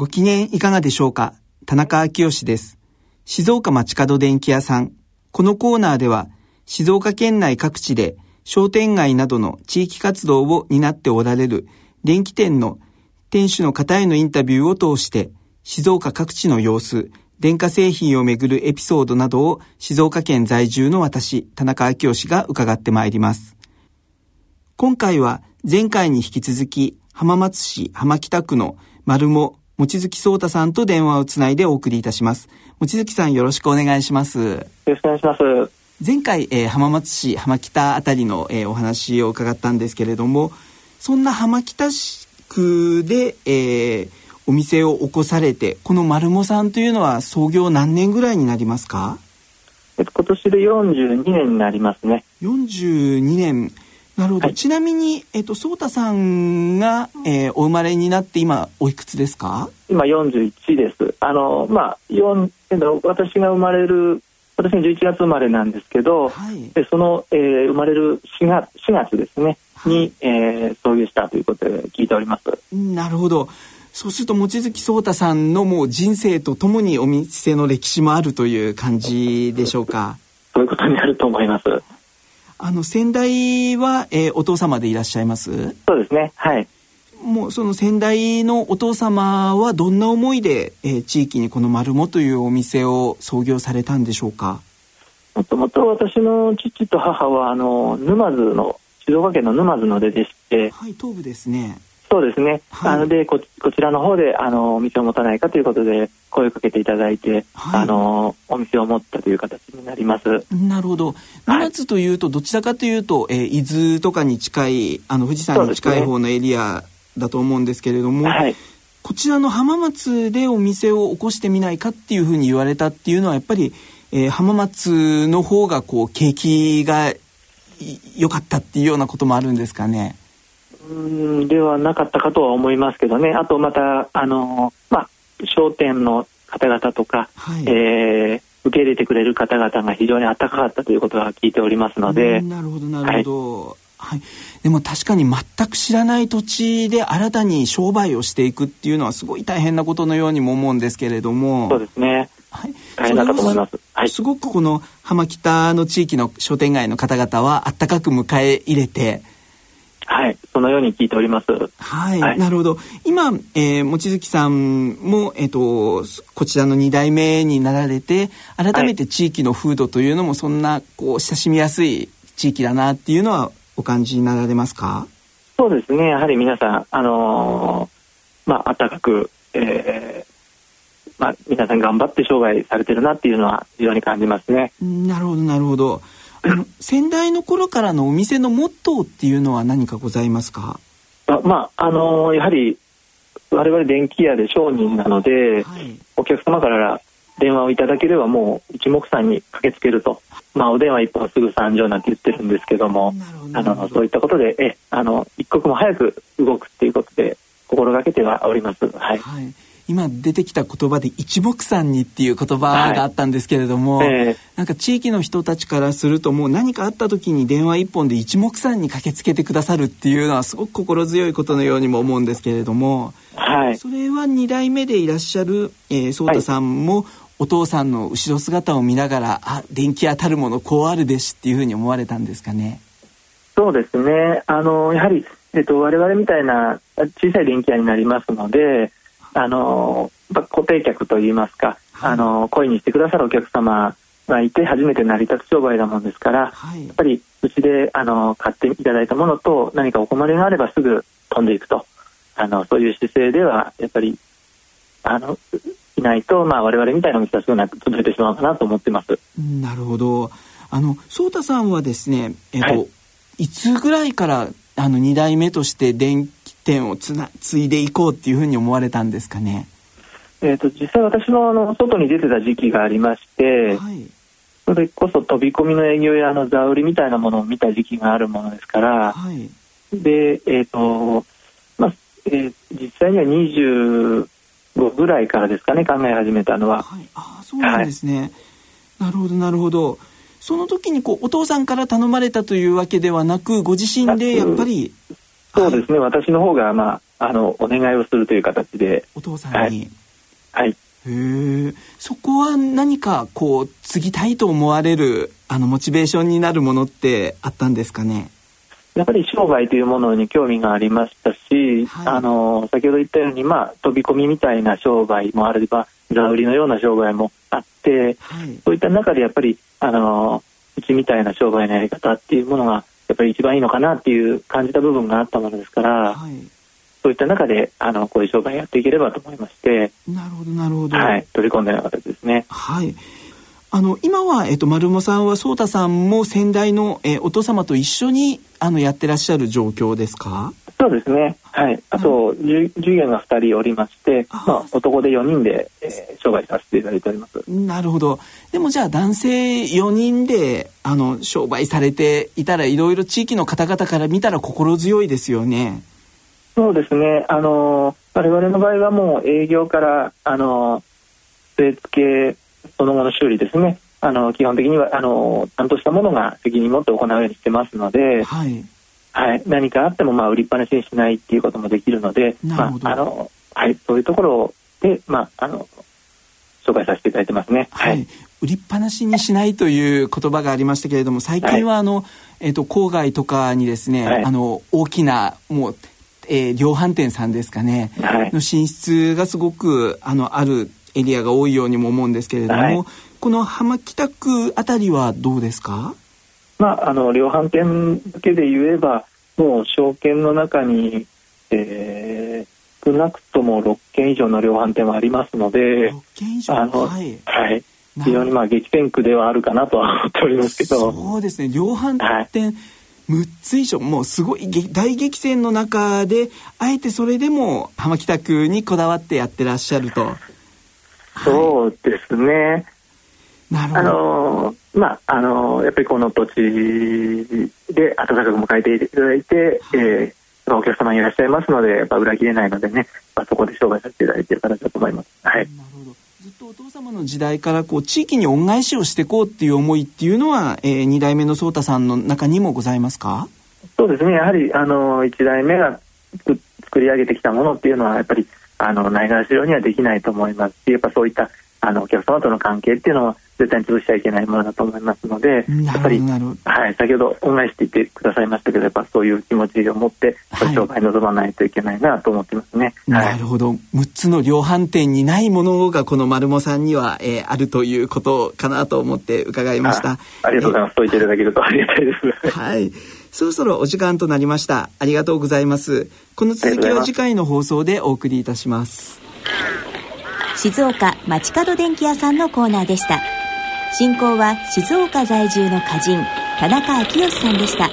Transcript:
ご機嫌いかがでしょうか？田中昭義です。静岡町角電気屋さん。このコーナーでは、静岡県内各地で商店街などの地域活動を担っておられる電気店の店主の方へのインタビューを通して、静岡各地の様子、電化製品をめぐるエピソードなどを静岡県在住の私、田中昭義が伺ってまいります。今回は前回に引き続き浜松市浜北区の丸も望月聡太さんと電話をつないでお送りいたします。望月さんよろしくお願いします。よろしくお願いします。前回、えー、浜松市浜北あたりの、えー、お話を伺ったんですけれども、そんな浜北区で、えー、お店を起こされて、この丸茂さんというのは創業何年ぐらいになりますか？えっと今年で42年になりますね。42年。なるほど、はい、ちなみに、えっ、ー、と、颯太さんが、えー、お生まれになって今、おいくつですか？今41です。あの、まあ、4、えー、私が生まれる、私が11月生まれなんですけど、はい、でその、えー、生まれる4月 ,4 月ですね、はい、に、えー、創業したということで聞いております。なるほど。そうすると望月颯太さんのもう人生とともにお店の歴史もあるという感じでしょうか？そういうことになると思います。あの先代は、えー、お父様でいらっしゃいます？そうですね。はい。もうその先代のお父様はどんな思いで、えー、地域にこの丸もというお店を創業されたんでしょうか？もともと私の父と母はあの沼津の静岡県の沼津の出でしてはい東部ですねそうですね、はい、あのでここちらの方であのお店を持たないかということで声をかけていただいて、はい、あのお店を持ったという形になります。なるほど。沼津というとどちらかというと、えー、伊豆とかに近いあの富士山に近い方のエリアだと思うんですけれども、ねはい、こちらの浜松でお店を起こしてみないかっていうふうに言われたっていうのはやっぱり、えー、浜松の方がこう景気が良かったっていうようなこともあるんですかね？うんではなかったかとは思いますけどね。あとまたあの、まあ、商店の方々とか、はい、えー、受け入れてくれる方々が非常に温かかったということは聞いておりますので。なるほどなるほど、はい。はい、でも確かに全く知らない土地で新たに商売をしていくっていうのはすごい大変なことのようにも思うんですけれども。そうですね、はい、大変だと思います、はい、すごくこの浜北の地域の商店街の方々はあったかく迎え入れてはい、そのように聞いております。はい、はい、なるほど。今、えー、望月さんも、えっ、ー、と、こちらの2代目になられて、改めて地域の風土というのも、そんな、こう、親しみやすい地域だなっていうのは、お感じになられますか？そうですね。やはり皆さん、あのー、まあ、暖かく、えー、まあ、皆さん頑張って商売されてるなっていうのは非常に感じますね。なるほど、なるほど。あの先代の頃からのお店のモットーっていうのは何かございますか？あまああのー、やはり我々電気屋で商人なので、はい、お客様から電話をいただければもう一目散に駆けつけると、まあ、お電話一本すぐ参上なんて言ってるんですけども。あのそういったことでえあの一刻も早く動くっていうことで心がけてはおります。はい、はい今出てきた言葉で一目散にっていう言葉があったんですけれども、はいえ。ー、なんか地域の人たちからするともう何かあった時に電話一本で一目散に駆けつけてくださるっていうのはすごく心強いことのようにも思うんですけれども、はい、それは2代目でいらっしゃる、えー、太さんも、お父さんの後ろ姿を見ながらあ電気当たるものこうあるでしっていうふうに思われたんですかね？そうですね。あのやはり、えっと、我々みたいな小さい電気屋になりますのであの固定客といいますか、はい、あの声にしてくださるお客様がいて初めて成り立つ商売なもんですから、はい、やっぱりうちであの買っていただいたものと何かお困りがあればすぐ飛んでいくと。あのそういう姿勢ではやっぱりあのいないと、まあ、我々みたいなお店はすぐなく潰れてしまうかなと思ってます。なるほど。あの颯太さんはですね、えっと、はい、いつぐらいからあの2代目として電店をつな継いでいこうっていうふうに思われたんですかね？えーと、実際私もあの外に出てた時期がありまして、はい、それこそ飛び込みの営業やあの座売りみたいなものを見た時期があるものですから、はい、で、えっ、ー、とまあえー、実際には25ぐらいからですかね考え始めたのは。はい、あそうなんですね、はい、なるほどなるほど。その時にこうお父さんから頼まれたというわけではなくご自身でやっぱりそうですね、はい、私の方が、まあ、あのお願いをするという形で。お父さんに、はい、はい、へえ。そこは何かこう継ぎたいと思われるあのモチベーションになるものってあったんですかね？やっぱり商売というものに興味がありましたし、はい、あの先ほど言ったように、まあ、飛び込みみたいな商売もあれば座売りのような商売もあって、はい、そういった中でやっぱりあのうちみたいな商売のやり方っていうものがやっぱり一番いいのかなっていう感じた部分があったものですから、はい、そういった中であのこういう商売やっていければと思いましてなるほどなるほど、はい、取り込んでなかったですね。はい。あの今は、えっと、丸茂さんは颯太さんも先代の、えお父様と一緒にあのやってらっしゃる状況ですか？そうですね。はい。あと、従業員が2人おりまして、あまあ、男で4人で、えー、商売させていただいております。なるほど。でもじゃあ男性4人で、あの、商売されていたら、いろいろ地域の方々から見たら心強いですよね。そうですね。あの、我々の場合はもう営業から、あの、据付けその後の修理ですね。あの、基本的には、あの、ちゃんとしたものが責任持って行うようにしてますので、はい。はい、何かあってもまあ売りっぱなしにしないっていうこともできるので、まあ、あのはい、そういうところで、まあ、あの紹介させていただいてますね。はい、売りっぱなしにしないという言葉がありましたけれども、最近はあの、はい、えっ、ー、と郊外とかにですね、はい、あの大きなもう、えー、量販店さんですかね、はい、の進出がすごくあのあるエリアが多いようにも思うんですけれども、この浜北区あたりはどうですか？まあ、あの量販店だけで言えばもう証券の中に、えー、少なくとも6軒以上の量販店はありますのであの、はい、はい、非常にまあ激戦区ではあるかなとは思っておりますけど。そうですね。量販店、はい6つ以上もうすごい大激戦の中であえてそれでも浜北区にこだわってやってらっしゃると。そうですね、なるほど。まああのやっぱりこの土地で温かく迎えていただいて、はい、えー、お客様いらっしゃいますのでやっぱ裏切れないのでね、まあ、そこで商売させていただいている形だと思います。はい。なるほど。ずっとお父様の時代からこう地域に恩返しをしていこうっていう思いっていうのは、えー、2代目の颯太さんの中にもございますか？そうですねやはりあの1代目が作り上げてきたものっていうのはやっぱりあのないがらしろにはできないと思いますしやっぱそういったあのお客様との関係っていうのは絶対に潰しちゃいけないものだと思いますのでやっぱり、はい、先ほど恩返しって言ってくださいましたけどやっぱそういう気持ちを持って商売臨まないといけないなと思ってますね。はい、なるほど6つの量販店にないものがこの丸茂さんには、えー、あるということかなと思って伺いました。ありがとうございます。そう言っていただけるとありがたいです。はい。そろそろお時間となりました。ありがとうございます。この続きは次回の放送でお送りいたします。静岡町角電気屋さんのコーナーでした。進行は静岡在住の歌人、田中昭義さんでした。